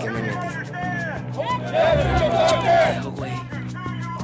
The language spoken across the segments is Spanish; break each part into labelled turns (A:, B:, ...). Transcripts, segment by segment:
A: ¿Qué me metí?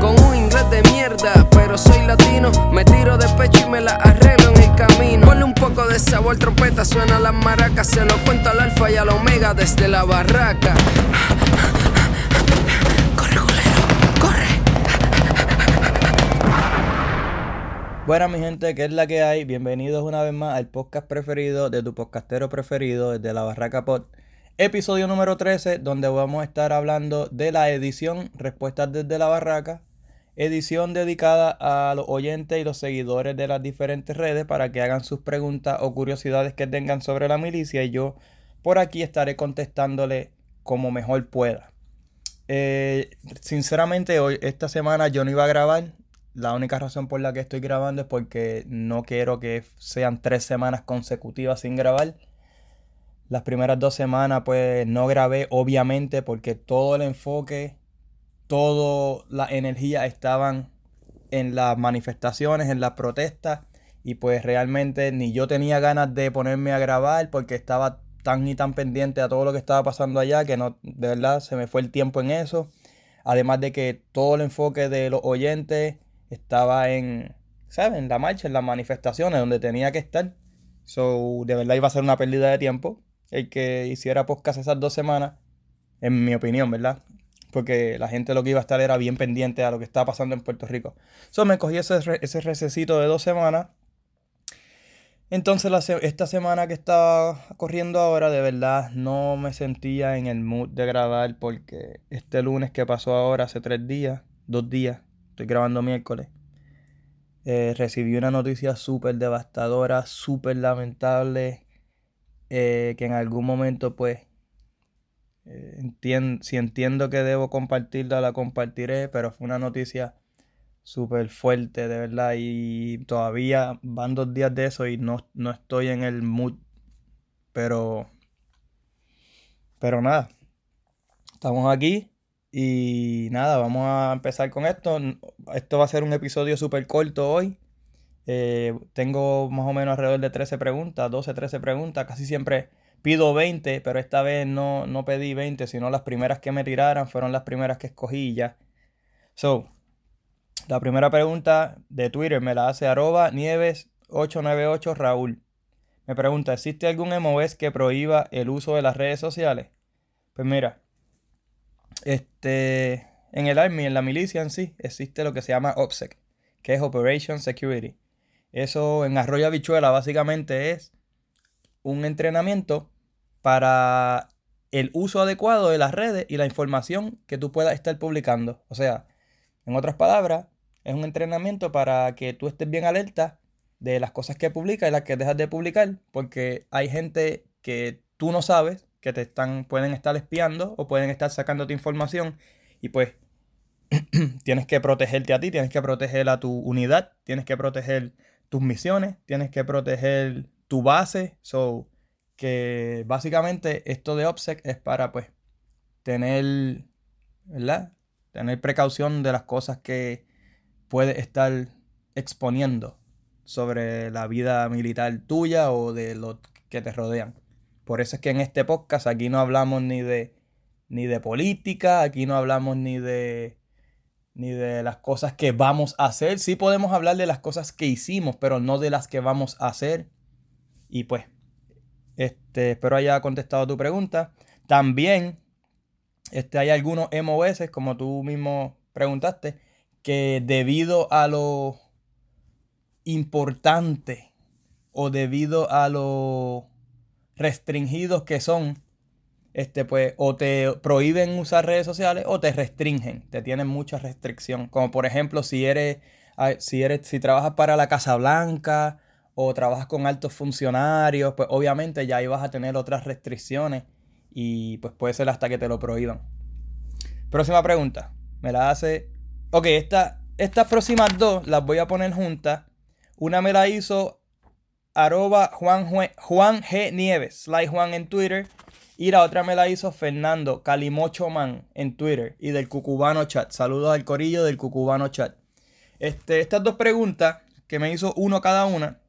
A: con un inglés de mierda, pero soy latino, me tiro de pecho y me la arreglo en el camino. Ponle un poco de sabor, trompeta, suena las maracas, se lo cuento al alfa y al omega desde la barraca. Corre, culero, corre.
B: Buena mi gente, ¿qué es la que hay? Bienvenidos una vez más al podcast preferido de tu podcastero preferido desde la Barraca Pod. Episodio número 13, donde vamos a estar hablando de la edición Respuestas desde la Barraca. Edición dedicada a los oyentes y los seguidores de las diferentes redes para que hagan sus preguntas o curiosidades que tengan sobre la milicia y yo por aquí estaré contestándole como mejor pueda. Eh, sinceramente, hoy, esta semana yo no iba a grabar, la única razón por la que estoy grabando es porque no quiero que sean tres semanas consecutivas sin grabar. Las primeras dos semanas pues no grabé obviamente porque todo el enfoque, toda la energía estaban en las manifestaciones, en las protestas y pues realmente ni yo tenía ganas de ponerme a grabar porque estaba tan y tan pendiente a todo lo que estaba pasando allá que no, de verdad se me fue el tiempo en eso. Además de que todo el enfoque de los oyentes estaba en, ¿sabes? En la marcha, en las manifestaciones, donde tenía que estar. So, de verdad iba a ser una pérdida de tiempo el que hiciera podcast esas dos semanas, en mi opinión, ¿verdad? Porque la gente lo que iba a estar era bien pendiente a lo que estaba pasando en Puerto Rico. So, me cogí ese, ese recesito de dos semanas. Entonces, esta semana que estaba corriendo ahora, de verdad no me sentía en el mood de grabar porque este lunes que pasó ahora, hace tres días, dos días, estoy grabando miércoles, eh, recibí una noticia súper devastadora, súper lamentable, eh, que en algún momento pues, eh, si entiendo que debo compartirla, la compartiré, pero fue una noticia súper fuerte, de verdad, y todavía van dos días de eso y no, no estoy en el mood, pero, pero nada, estamos aquí y nada, vamos a empezar con esto. Esto va a ser un episodio súper corto hoy. Eh, tengo más o menos alrededor de 13 preguntas, 12, 13 preguntas. Casi siempre pido 20, pero esta vez no, no pedí 20, sino las primeras que me tiraran fueron las primeras que escogí ya. So, la primera pregunta de Twitter me la hace arroba nieves898 Raúl. Me pregunta, ¿existe algún MOS que prohíba el uso de las redes sociales? Pues mira, este, en el Army, en la milicia en sí, existe lo que se llama OPSEC, que es Operation Security. Eso en Arroyo Habichuela básicamente es un entrenamiento para el uso adecuado de las redes y la información que tú puedas estar publicando. O sea, en otras palabras, es un entrenamiento para que tú estés bien alerta de las cosas que publicas y las que dejas de publicar, porque hay gente que tú no sabes que te están pueden estar espiando o pueden estar sacando tu información y pues tienes que protegerte a ti, tienes que proteger a tu unidad, tienes que proteger tus misiones, tienes que proteger tu base, so que básicamente esto de OPSEC es para pues tener, ¿verdad? Tener precaución de las cosas que puedes estar exponiendo sobre la vida militar tuya o de los que te rodean. Por eso es que en este podcast aquí no hablamos ni de ni de política, aquí no hablamos ni de ni de las cosas que vamos a hacer. Sí podemos hablar de las cosas que hicimos, pero no de las que vamos a hacer. Y pues, este, espero haya contestado tu pregunta. También este, hay algunos MOS, como tú mismo preguntaste, que debido a lo importante o debido a lo restringidos que son, este, pues, o te prohíben usar redes sociales o te restringen, te tienen mucha restricción. Como por ejemplo, si eres, si eres, si trabajas para la Casa Blanca o trabajas con altos funcionarios, pues obviamente ya ibas a tener otras restricciones Y pues puede ser hasta que te lo prohíban. Próxima pregunta. Me la hace. Ok, esta, estas próximas dos las voy a poner juntas. Una me la hizo arroba Juan, Juan G. Nieves, Sly Juan en Twitter. Y la otra me la hizo Fernando Calimochoman en Twitter y del Cucubano Chat. Saludos al corillo del Cucubano Chat. Este, estas dos preguntas que me hizo uno cada una,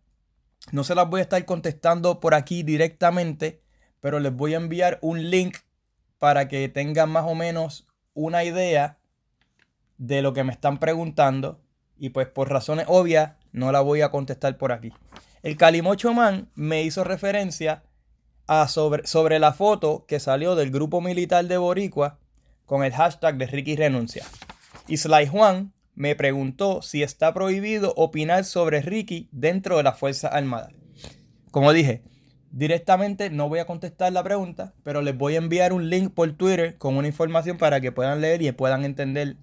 B: no se las voy a estar contestando por aquí directamente, pero les voy a enviar un link para que tengan más o menos una idea de lo que me están preguntando. Y pues por razones obvias no la voy a contestar por aquí. El Calimocho Man me hizo referencia sobre, sobre la foto que salió del grupo militar de Boricua con el hashtag de Ricky Renuncia. Y Sly Juan me preguntó si está prohibido opinar sobre Ricky dentro de la Fuerza Armada. Como dije, directamente no voy a contestar la pregunta, pero les voy a enviar un link por Twitter con una información para que puedan leer y puedan entender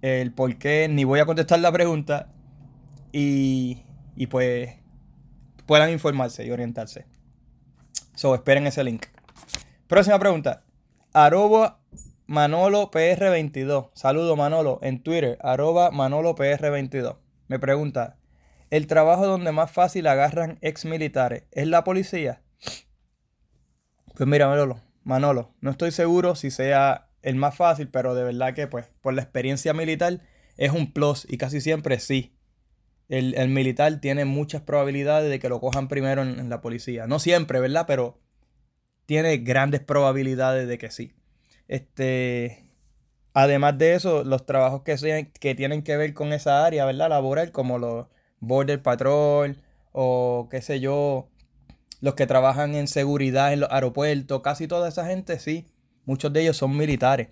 B: el por qué ni voy a contestar la pregunta y, y pues puedan informarse y orientarse. So, esperen ese link. Próxima pregunta. Arroba Manolo PR22. Saludo Manolo en Twitter. Arroba Manolo PR22. Me pregunta. ¿El trabajo donde más fácil agarran ex militares es la policía? Pues mira, Manolo, Manolo, no estoy seguro si sea el más fácil, pero de verdad que pues por la experiencia militar es un plus y casi siempre sí el, militar tiene muchas probabilidades de que lo cojan primero en, la policía. No siempre, ¿verdad? Pero tiene grandes probabilidades de que sí. Este, además de eso, los trabajos que, que tienen que ver con esa área, ¿verdad? Laboral, como los Border Patrol o qué sé yo, los que trabajan en seguridad en los aeropuertos, casi toda esa gente, sí. Muchos de ellos son militares.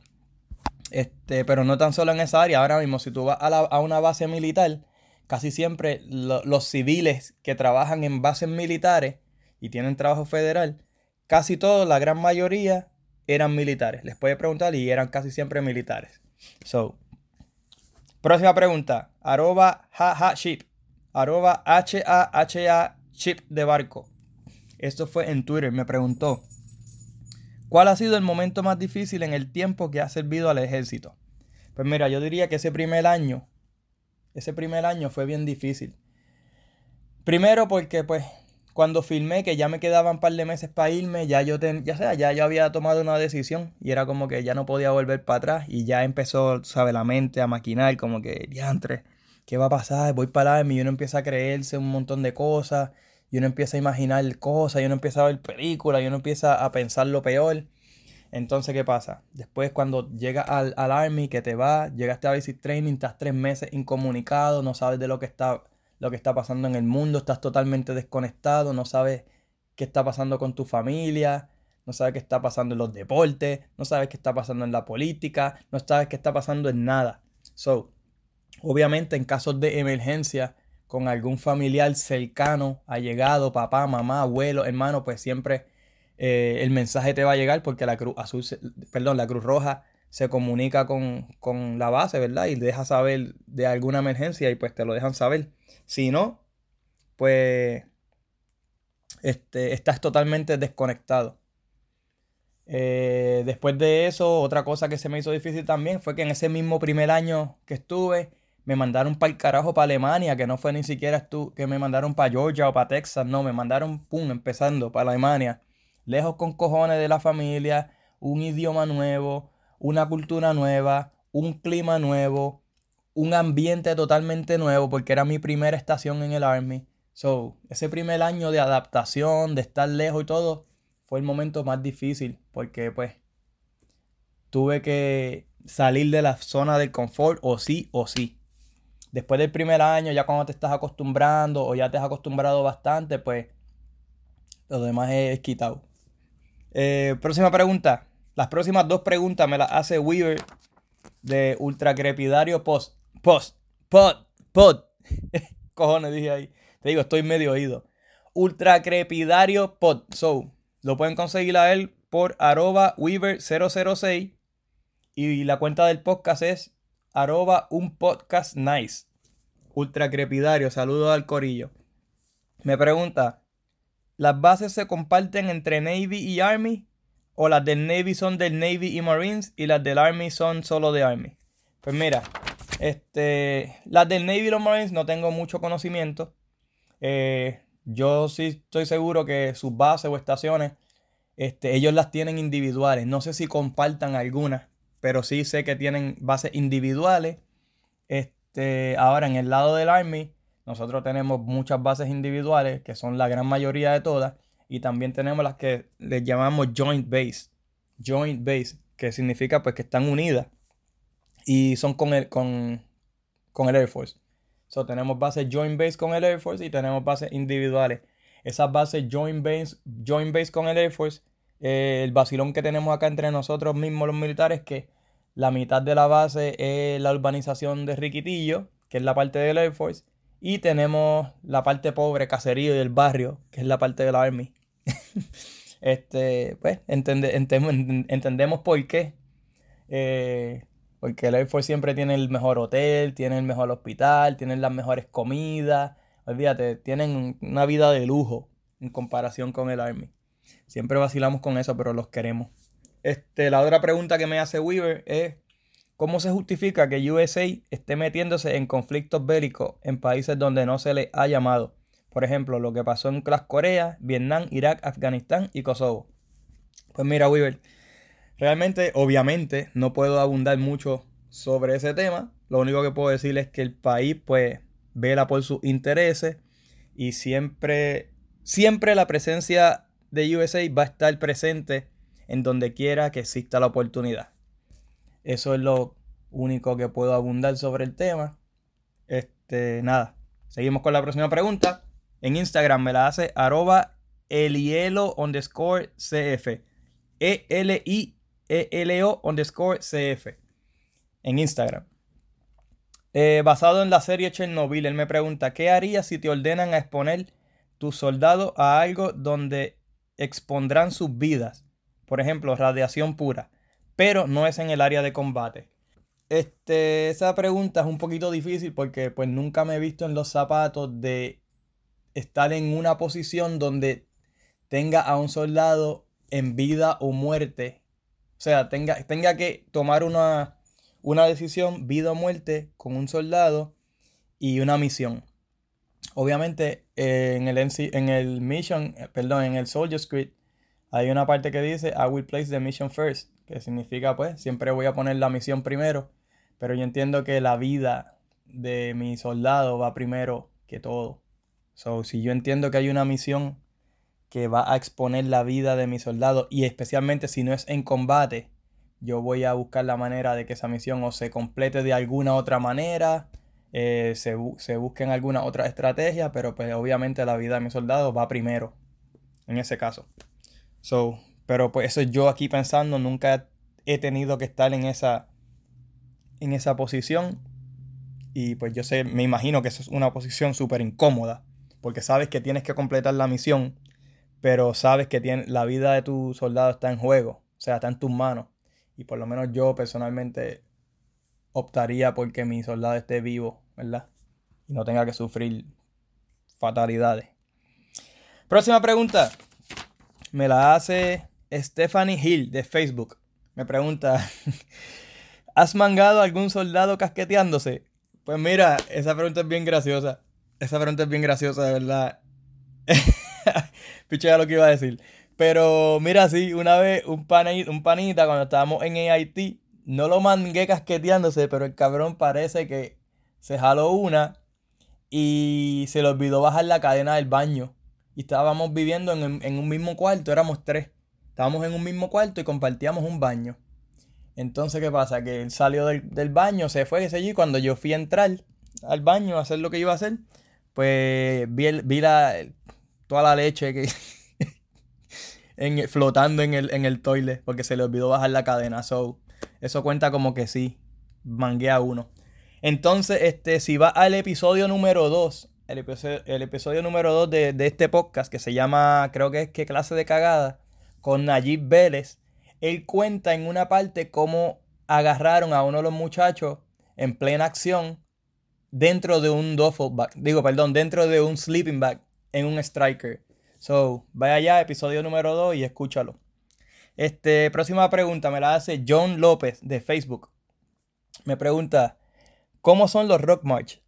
B: Este, pero no tan solo en esa área. Ahora mismo, si tú vas a, a una base militar, casi siempre los civiles que trabajan en bases militares y tienen trabajo federal, casi todos, la gran mayoría, eran militares. Les puede preguntar y eran casi siempre militares. So, próxima pregunta. Arroba jaja ship. Arroba H-A-H-A chip de barco. Esto fue en Twitter. Me preguntó. ¿Cuál ha sido el momento más difícil en el tiempo que ha servido al ejército? Pues mira, yo diría que ese primer año ese primer año fue bien difícil. Primero porque pues cuando filmé que ya me quedaban un par de meses para irme, ya yo ya sea, ya yo había tomado una decisión y era como que ya no podía volver para atrás y ya empezó, sabe, la mente a maquinar como que diantre, ¿qué va a pasar? Voy para allá y uno empieza a creerse un montón de cosas y uno empieza a imaginar cosas y uno empieza a ver películas y uno empieza a pensar lo peor. Entonces, ¿qué pasa? Después, cuando llegas al, Army, que te va, llegaste a Basic Training, estás tres meses incomunicado, no sabes de lo que está, lo que está pasando en el mundo, estás totalmente desconectado, no sabes qué está pasando con tu familia, no sabes qué está pasando en los deportes, no sabes qué está pasando en la política, no sabes qué está pasando en nada. So, obviamente, en casos de emergencia, con algún familiar cercano, allegado, papá, mamá, abuelo, hermano, pues siempre eh, el mensaje te va a llegar porque la Cruz Azul, perdón, la Cruz Roja se comunica con, la base, ¿verdad? Y deja saber de alguna emergencia y pues te lo dejan saber. Si no, pues este, estás totalmente desconectado. Eh, después de eso, otra cosa que se me hizo difícil también fue que en ese mismo primer año que estuve, me mandaron para el carajo para Alemania, que no fue ni siquiera tú, que me mandaron para Georgia o para Texas, no, me mandaron, pum, empezando para Alemania lejos con cojones de la familia, un idioma nuevo, una cultura nueva, un clima nuevo, un ambiente totalmente nuevo, porque era mi primera estación en el Army. So, ese primer año de adaptación, de estar lejos y todo, fue el momento más difícil, porque pues tuve que salir de la zona del confort, o sí o sí. Después del primer año, ya cuando te estás acostumbrando o ya te has acostumbrado bastante, pues lo demás es quitado. Eh, próxima pregunta. Las próximas dos preguntas me las hace Weaver de Ultra Crepidario Post. Post. Pod. Pod. Cojones, dije ahí. Te digo, estoy medio oído. Ultra Crepidario Pod. So, lo pueden conseguir a él por arroba Weaver006. Y la cuenta del podcast es arroba un podcast nice. Ultra Crepidario. Saludos al corillo. Me pregunta, ¿Las bases se comparten entre Navy y Army? o las del Navy son del Navy y Marines y las del Army son solo de Army. Pues mira, este, las del Navy y los Marines no tengo mucho conocimiento. Eh, yo sí estoy seguro que sus bases o estaciones, este, ellos las tienen individuales. No sé si compartan algunas, pero sí sé que tienen bases individuales. Este, ahora en el lado del Army, nosotros tenemos muchas bases individuales, que son la gran mayoría de todas, y también tenemos las que les llamamos Joint Base. Joint Base, que significa pues que están unidas y son con el, con, con el Air Force. So, tenemos bases Joint Base con el Air Force y tenemos bases individuales. Esas bases Joint Base, joint base con el Air Force, eh, el vacilón que tenemos acá entre nosotros mismos los militares, que la mitad de la base es la urbanización de Riquitillo, que es la parte del Air Force, y tenemos la parte pobre, caserío y el barrio, que es la parte de la Army. este, pues, entendemos por qué. Eh, porque el Air Force siempre tiene el mejor hotel, tiene el mejor hospital, tienen las mejores comidas. Olvídate, tienen una vida de lujo en comparación con el Army. Siempre vacilamos con eso, pero los queremos. Este, la otra pregunta que me hace Weaver es ¿Cómo se justifica que USA esté metiéndose en conflictos bélicos en países donde no se le ha llamado? Por ejemplo, lo que pasó en Clas Corea, Vietnam, Irak, Afganistán y Kosovo. Pues mira, Weaver, realmente, obviamente, no puedo abundar mucho sobre ese tema. Lo único que puedo decir es que el país, pues, vela por sus intereses y siempre, siempre la presencia de USA va a estar presente en donde quiera que exista la oportunidad. Eso es lo único que puedo abundar sobre el tema. Este, nada. Seguimos con la próxima pregunta. En Instagram me la hace arroba elielo underscore cf. E-L-I-E-L-O underscore cf. En Instagram. Eh, basado en la serie Chernobyl, él me pregunta, ¿qué harías si te ordenan a exponer tus soldados a algo donde expondrán sus vidas? Por ejemplo, radiación pura pero no es en el área de combate. Este, esa pregunta es un poquito difícil porque pues nunca me he visto en los zapatos de estar en una posición donde tenga a un soldado en vida o muerte. O sea, tenga, tenga que tomar una, una decisión, vida o muerte, con un soldado y una misión. Obviamente, eh, en, el en el mission, eh, perdón, en el Soldier Script, hay una parte que dice, I will place the mission first que significa pues siempre voy a poner la misión primero, pero yo entiendo que la vida de mi soldado va primero que todo. So, si yo entiendo que hay una misión que va a exponer la vida de mi soldado y especialmente si no es en combate, yo voy a buscar la manera de que esa misión o se complete de alguna otra manera, eh, se, se busquen alguna otra estrategia, pero pues obviamente la vida de mi soldado va primero en ese caso. So, pero pues eso yo aquí pensando, nunca he tenido que estar en esa, en esa posición. Y pues yo sé, me imagino que eso es una posición súper incómoda. Porque sabes que tienes que completar la misión. Pero sabes que tiene, la vida de tu soldado está en juego. O sea, está en tus manos. Y por lo menos yo personalmente optaría porque mi soldado esté vivo, ¿verdad? Y no tenga que sufrir fatalidades. Próxima pregunta. Me la hace Stephanie Hill de Facebook me pregunta, ¿has mangado a algún soldado casqueteándose? Pues mira, esa pregunta es bien graciosa. Esa pregunta es bien graciosa, de verdad. Piché ya lo que iba a decir. Pero mira, sí, una vez un panita, un panita cuando estábamos en AIT, no lo mangué casqueteándose, pero el cabrón parece que se jaló una y se le olvidó bajar la cadena del baño. Y estábamos viviendo en un mismo cuarto, éramos tres. Estábamos en un mismo cuarto y compartíamos un baño. Entonces, ¿qué pasa? Que él salió del, baño, se fue, ese allí. Cuando yo fui a entrar al baño a hacer lo que iba a hacer, pues vi, vi la, toda la leche que flotando en el, en el toilet porque se le olvidó bajar la cadena. So, eso cuenta como que sí, mangué a uno. Entonces, este, si va al episodio número 2, el episodio, el episodio número 2 de, de, este podcast que se llama, creo que es ¿Qué clase de cagada? Con Nayib Vélez, él cuenta en una parte cómo agarraron a uno de los muchachos en plena acción dentro de un duffel digo, perdón, dentro de un sleeping bag en un striker. So, vaya allá, episodio número 2 y escúchalo. Este, próxima pregunta me la hace John López de Facebook. Me pregunta, ¿cómo son los Rock March?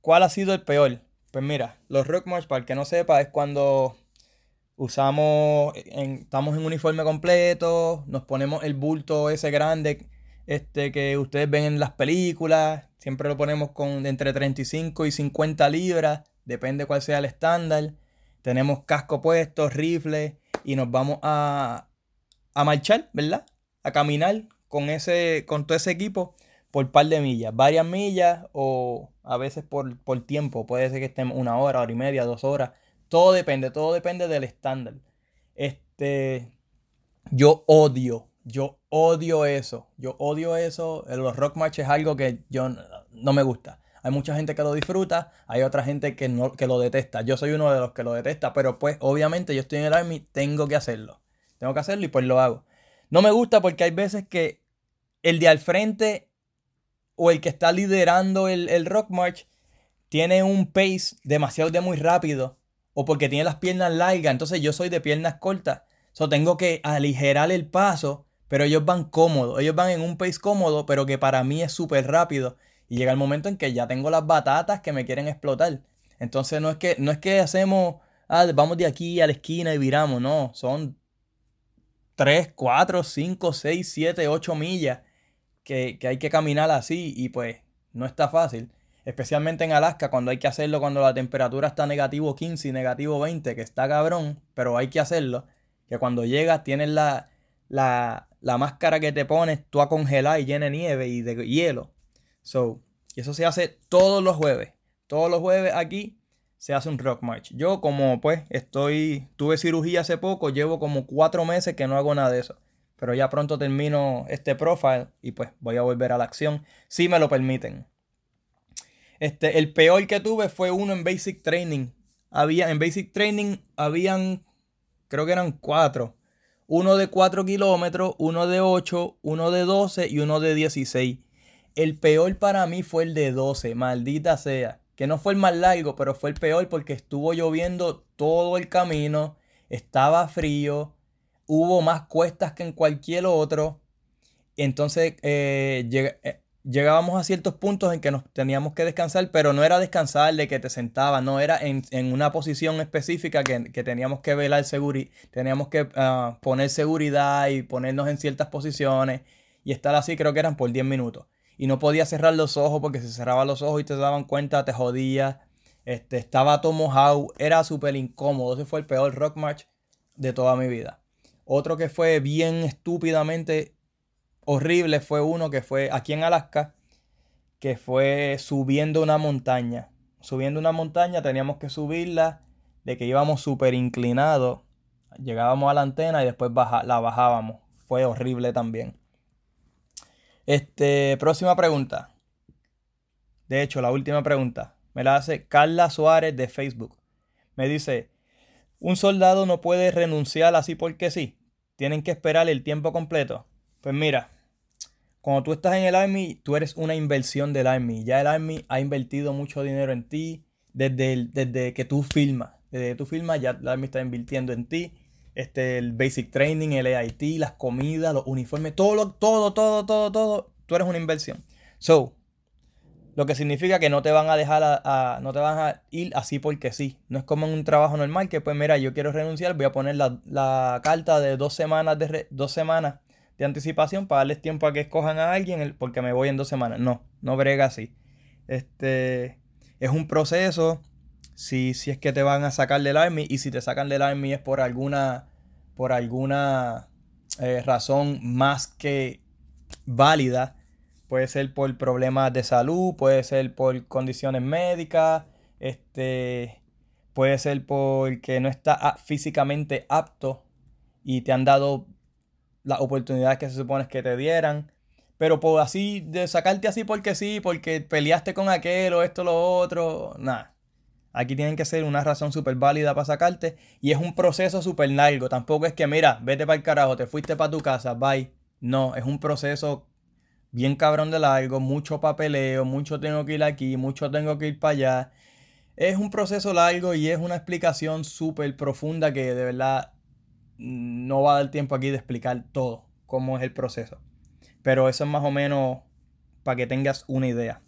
B: ¿Cuál ha sido el peor? Pues mira, los Rock March, para el que no sepa, es cuando usamos, estamos en uniforme completo, nos ponemos el bulto ese grande este, que ustedes ven en las películas, siempre lo ponemos con entre 35 y 50 libras, depende cuál sea el estándar. Tenemos casco puesto, rifle y nos vamos a, a marchar, ¿verdad? A caminar con, ese, con todo ese equipo por par de millas, varias millas o a veces por, por tiempo. Puede ser que estemos una hora, hora y media, dos horas. Todo depende, todo depende del estándar. Este, yo odio, yo odio eso. Yo odio eso. Los rock march es algo que yo no me gusta. Hay mucha gente que lo disfruta, hay otra gente que, no, que lo detesta. Yo soy uno de los que lo detesta, pero pues obviamente yo estoy en el Army, tengo que hacerlo. Tengo que hacerlo y pues lo hago. No me gusta porque hay veces que el de al frente o el que está liderando el, el Rock March tiene un pace demasiado de muy rápido o porque tiene las piernas largas, entonces yo soy de piernas cortas. So tengo que aligerar el paso, pero ellos van cómodos, ellos van en un pace cómodo, pero que para mí es súper rápido. Y llega el momento en que ya tengo las batatas que me quieren explotar. Entonces no es que, no es que hacemos, ah, vamos de aquí a la esquina y viramos, no, son 3, 4, 5, 6, 7, 8 millas que, que hay que caminar así y pues no está fácil. Especialmente en Alaska, cuando hay que hacerlo cuando la temperatura está negativo 15 y negativo 20, que está cabrón, pero hay que hacerlo. Que cuando llegas tienes la, la, la máscara que te pones, tú a congelar y llena de nieve y de hielo. So, y eso se hace todos los jueves. Todos los jueves aquí se hace un rock march. Yo como pues estoy, tuve cirugía hace poco, llevo como cuatro meses que no hago nada de eso. Pero ya pronto termino este profile y pues voy a volver a la acción. Si me lo permiten. Este, el peor que tuve fue uno en Basic Training. Había, en Basic Training habían, creo que eran cuatro. Uno de 4 kilómetros, uno de 8, uno de 12 y uno de 16. El peor para mí fue el de 12, maldita sea. Que no fue el más largo, pero fue el peor porque estuvo lloviendo todo el camino, estaba frío, hubo más cuestas que en cualquier otro. Entonces eh, eh, llegábamos a ciertos puntos en que nos teníamos que descansar, pero no era descansar de que te sentabas, no era en, una posición específica que, teníamos que velar seguridad, teníamos que ah, poner seguridad y ponernos en ciertas posiciones y estar así, creo que eran por 10 minutos y no podía cerrar los ojos porque si cerraba los ojos y te daban cuenta te jodía. Este, estaba todo mojado, era súper incómodo. Ese fue el peor rock march de toda mi vida. Otro que fue bien estúpidamente horrible fue uno que fue aquí en Alaska, que fue subiendo una montaña. Subiendo una montaña teníamos que subirla de que íbamos súper inclinados. Llegábamos a la antena y después la bajábamos. Fue horrible también. Este, próxima pregunta. De hecho, la última pregunta. Me la hace Carla Suárez de Facebook. Me dice, un soldado no puede renunciar así porque sí. Tienen que esperar el tiempo completo. Pues mira, cuando tú estás en el Army, tú eres una inversión del Army. Ya el Army ha invertido mucho dinero en ti desde, desde que tú filmas. Desde que tú filmas, ya el Army está invirtiendo en ti este, el basic training, el AIT, las comidas, los uniformes, todo, todo, todo, todo, todo, tú eres una inversión. So, lo que significa que no te van a dejar a, no te van a ir así porque sí. No es como en un trabajo normal que pues mira, yo quiero renunciar, voy a poner la, carta de dos semanas de dos semanas de anticipación para darles tiempo a que escojan a alguien porque me voy en dos semanas. No, no brega así. Este es un proceso si, si es que te van a sacar del Army y si te sacan del Army es por alguna, por alguna eh, razón más que válida. Puede ser por problemas de salud, puede ser por condiciones médicas, este, puede ser porque no está físicamente apto y te han dado las oportunidades que se supone que te dieran. Pero por así, de sacarte así porque sí, porque peleaste con aquel o esto lo otro, nada. Aquí tienen que ser una razón súper válida para sacarte. Y es un proceso súper largo. Tampoco es que, mira, vete para el carajo, te fuiste para tu casa, bye. No, es un proceso bien cabrón de largo, mucho papeleo, mucho tengo que ir aquí, mucho tengo que ir para allá. Es un proceso largo y es una explicación súper profunda que de verdad no va a dar tiempo aquí de explicar todo, cómo es el proceso. Pero eso es más o menos para que tengas una idea.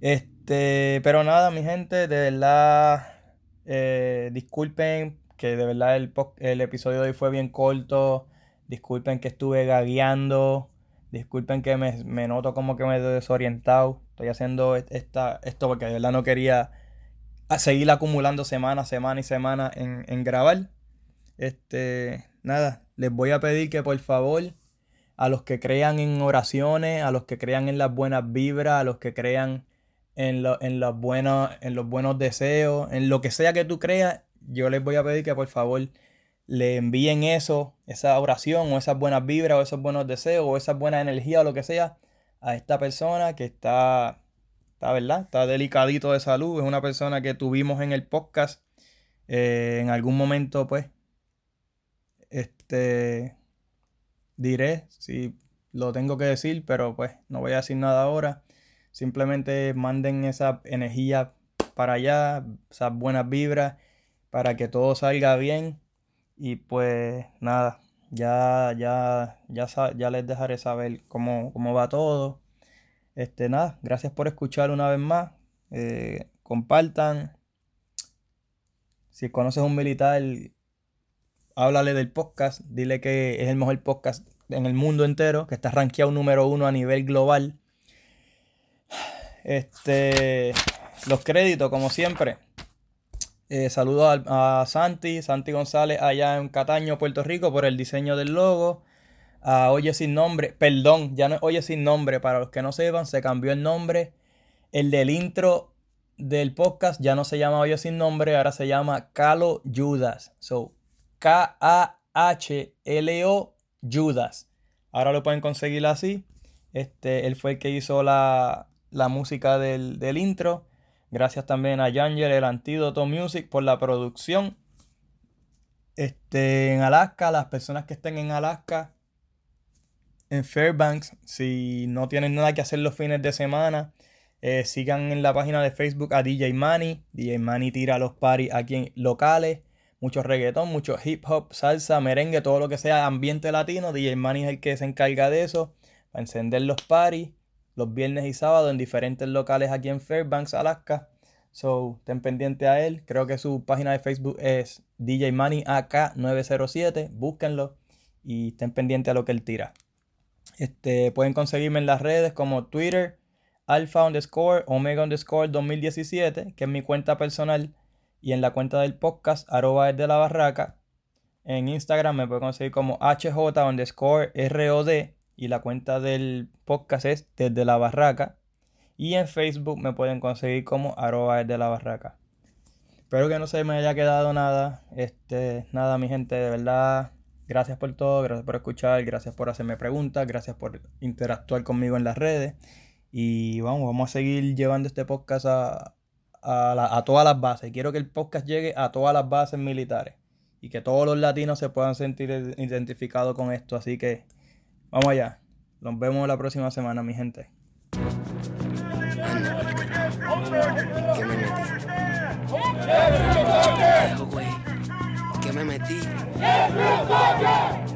B: Este, pero nada, mi gente, de verdad, eh, disculpen que de verdad el, el episodio de hoy fue bien corto. Disculpen que estuve gagueando. Disculpen que me, noto como que me he desorientado. Estoy haciendo esta, esto porque de verdad no quería seguir acumulando semana, semana y semana en, en grabar. Este, nada, les voy a pedir que por favor, a los que crean en oraciones, a los que crean en las buenas vibras, a los que crean en, lo, en, los buenos, en los buenos deseos, en lo que sea que tú creas, yo les voy a pedir que por favor le envíen eso, esa oración o esas buenas vibras o esos buenos deseos o esa buena energía o lo que sea a esta persona que está, está ¿verdad? Está delicadito de salud, es una persona que tuvimos en el podcast eh, en algún momento, pues, este, diré si lo tengo que decir, pero pues no voy a decir nada ahora. Simplemente manden esa energía para allá, esas buenas vibras, para que todo salga bien y pues nada, ya, ya, ya, ya les dejaré saber cómo, va todo. Este, nada, gracias por escuchar una vez más. Eh, compartan. Si conoces un militar, háblale del podcast. Dile que es el mejor podcast en el mundo entero, que está rankeado número uno a nivel global. Este, los créditos, como siempre. Eh, saludos a, Santi, Santi González allá en Cataño, Puerto Rico, por el diseño del logo. A Oye Sin Nombre, perdón, ya no es Oye Sin Nombre, para los que no sepan, se cambió el nombre. El del intro del podcast ya no se llama Oye Sin Nombre, ahora se llama Calo Judas. So, K-A-H-L-O Judas. Ahora lo pueden conseguir así. Este, él fue el que hizo la, la música del, del intro. Gracias también a Yanger, el Antídoto Music, por la producción. Este, en Alaska, las personas que estén en Alaska, en Fairbanks, si no tienen nada que hacer los fines de semana, eh, sigan en la página de Facebook a DJ Manny. DJ Manny tira los parties aquí en locales. Mucho reggaetón, mucho hip hop, salsa, merengue, todo lo que sea ambiente latino. DJ Manny es el que se encarga de eso. Para encender los parties los viernes y sábados en diferentes locales aquí en Fairbanks, Alaska. So, estén pendientes a él. Creo que su página de Facebook es DJ Money AK907. Búsquenlo y estén pendientes a lo que él tira. Este, pueden conseguirme en las redes como Twitter, Alpha underscore, Omega underscore 2017, que es mi cuenta personal. Y en la cuenta del podcast, arroba la barraca. En Instagram me pueden conseguir como HJ underscore ROD y la cuenta del podcast es desde la barraca. Y en Facebook me pueden conseguir como arroba la barraca. Espero que no se me haya quedado nada. Este, nada, mi gente, de verdad. Gracias por todo, gracias por escuchar, gracias por hacerme preguntas, gracias por interactuar conmigo en las redes. Y vamos, vamos a seguir llevando este podcast a, a, a todas las bases. Quiero que el podcast llegue a todas las bases militares y que todos los latinos se puedan sentir identificados con esto. Así que Vamos allá. Nos vemos la próxima semana, mi gente.
A: ¿Qué me metí?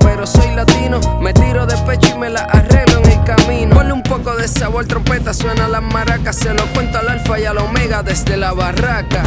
A: pero soy latino me tiro de pecho y me la arreglo en el camino. Ponle un poco de sabor, trompeta, suena las maracas. Se lo cuento al alfa y al omega desde la barraca.